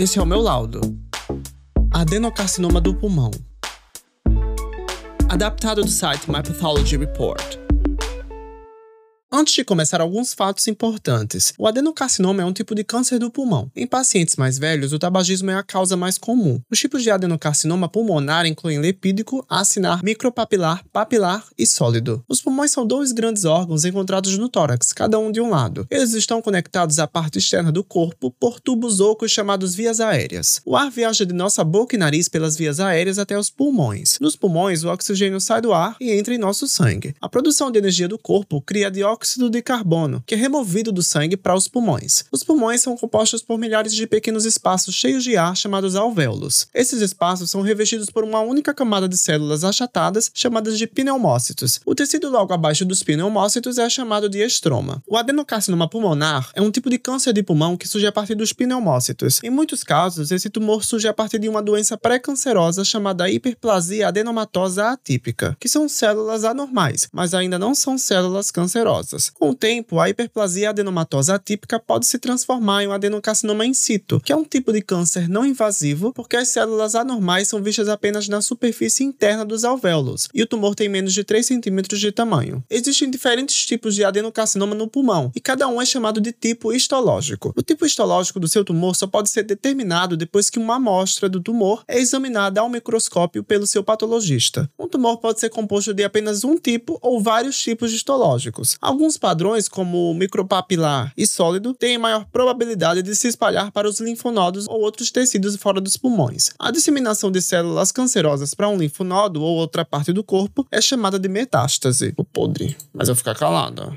Esse é o meu laudo. Adenocarcinoma do pulmão. Adaptado do site My Pathology Report. Antes de começar, alguns fatos importantes. O adenocarcinoma é um tipo de câncer do pulmão. Em pacientes mais velhos, o tabagismo é a causa mais comum. Os tipos de adenocarcinoma pulmonar incluem lepídico, acinar, micropapilar, papilar e sólido. Os pulmões são dois grandes órgãos encontrados no tórax, cada um de um lado. Eles estão conectados à parte externa do corpo por tubos ocos chamados vias aéreas. O ar viaja de nossa boca e nariz pelas vias aéreas até os pulmões. Nos pulmões, o oxigênio sai do ar e entra em nosso sangue. A produção de energia do corpo cria dióxido dióxido de carbono, que é removido do sangue para os pulmões. Os pulmões são compostos por milhares de pequenos espaços cheios de ar chamados alvéolos. Esses espaços são revestidos por uma única camada de células achatadas chamadas de pneumócitos. O tecido logo abaixo dos pneumócitos é chamado de estroma. O adenocarcinoma pulmonar é um tipo de câncer de pulmão que surge a partir dos pneumócitos. Em muitos casos, esse tumor surge a partir de uma doença pré-cancerosa chamada hiperplasia adenomatosa atípica, que são células anormais, mas ainda não são células cancerosas. Com o tempo, a hiperplasia adenomatosa atípica pode se transformar em um adenocarcinoma in situ, que é um tipo de câncer não invasivo, porque as células anormais são vistas apenas na superfície interna dos alvéolos, e o tumor tem menos de 3 centímetros de tamanho. Existem diferentes tipos de adenocarcinoma no pulmão, e cada um é chamado de tipo histológico. O tipo histológico do seu tumor só pode ser determinado depois que uma amostra do tumor é examinada ao microscópio pelo seu patologista. Um tumor pode ser composto de apenas um tipo ou vários tipos histológicos. Alguns padrões, como micropapilar e sólido, têm maior probabilidade de se espalhar para os linfonodos ou outros tecidos fora dos pulmões. A disseminação de células cancerosas para um linfonodo ou outra parte do corpo é chamada de metástase. O podre. Mas eu ficar calada.